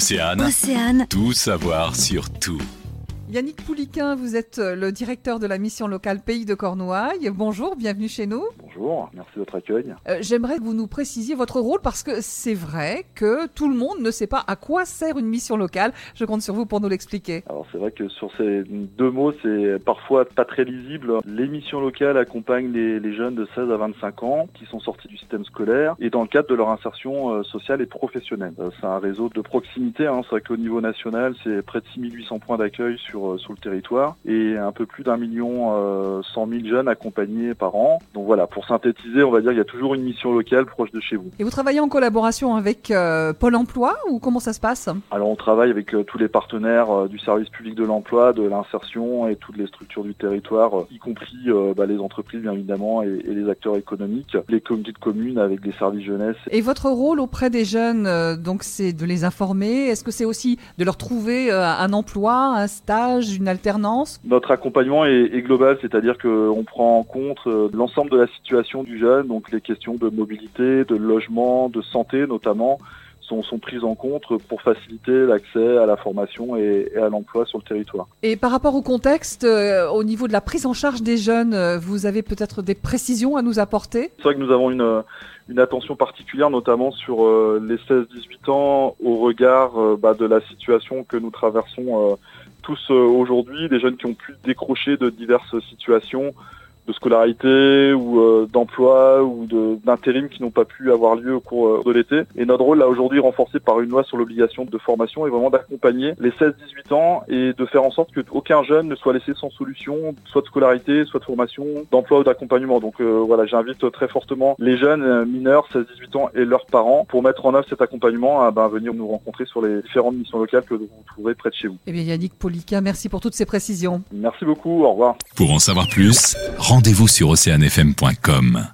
Océane, Océane, tout savoir sur tout. Yannick Pouliquin, vous êtes le directeur de la mission locale Pays de Cornouailles. Bonjour, bienvenue chez nous. Bonjour, merci de votre accueil. Euh, J'aimerais que vous nous précisiez votre rôle parce que c'est vrai que tout le monde ne sait pas à quoi sert une mission locale. Je compte sur vous pour nous l'expliquer. Alors c'est vrai que sur ces deux mots, c'est parfois pas très lisible. Les missions locales accompagnent les, les, jeunes de 16 à 25 ans qui sont sortis du système scolaire et dans le cadre de leur insertion euh, sociale et professionnelle. Euh, c'est un réseau de proximité, hein. c'est vrai qu'au niveau national, c'est près de 6800 points d'accueil sur, euh, sur le territoire et un peu plus d'un million cent mille jeunes accompagnés par an. Donc voilà, pour synthétiser, on va dire qu'il y a toujours une mission locale proche de chez vous. Et vous travaillez en collaboration avec euh, Pôle emploi ou comment ça se passe? Alors on travaille avec euh, tous les partenaires euh, du service public de l'emploi, de l'insertion et toutes les structures du territoire, y compris bah, les entreprises bien évidemment et, et, les acteurs économiques, les comités de communes avec les services jeunesse. Et votre rôle auprès des jeunes, donc c'est de les informer? Est-ce que c'est aussi de leur trouver un emploi, un stage, une alternance? Notre accompagnement est, est global, c'est-à-dire qu'on prend en compte l'ensemble de la situation du jeune, donc les questions de mobilité, de logement, de santé notamment sont, sont prises en compte pour faciliter l'accès à la formation et, et à l'emploi sur le territoire. Et par rapport au contexte, euh, au niveau de la prise en charge des jeunes, euh, vous avez peut-être des précisions à nous apporter? C'est vrai que nous avons une, une attention particulière, notamment sur euh, les 16-18 ans, au regard euh, bah, de la situation que nous traversons euh, tous aujourd'hui, des jeunes qui ont pu décrocher de diverses situations de scolarité ou euh, d'emploi ou d'intérim qui n'ont pas pu avoir lieu au cours euh, de l'été. Et notre rôle là aujourd'hui renforcé par une loi sur l'obligation de formation est vraiment d'accompagner les 16-18 ans et de faire en sorte qu'aucun jeune ne soit laissé sans solution, soit de scolarité, soit de formation, d'emploi ou d'accompagnement. Donc euh, voilà, j'invite très fortement les jeunes mineurs 16-18 ans et leurs parents pour mettre en œuvre cet accompagnement à ben, venir nous rencontrer sur les différentes missions locales que vous trouverez près de chez vous. Eh bien Yannick Polika, merci pour toutes ces précisions. Merci beaucoup, au revoir. Pour en savoir plus, rendez-vous sur oceanfm.com.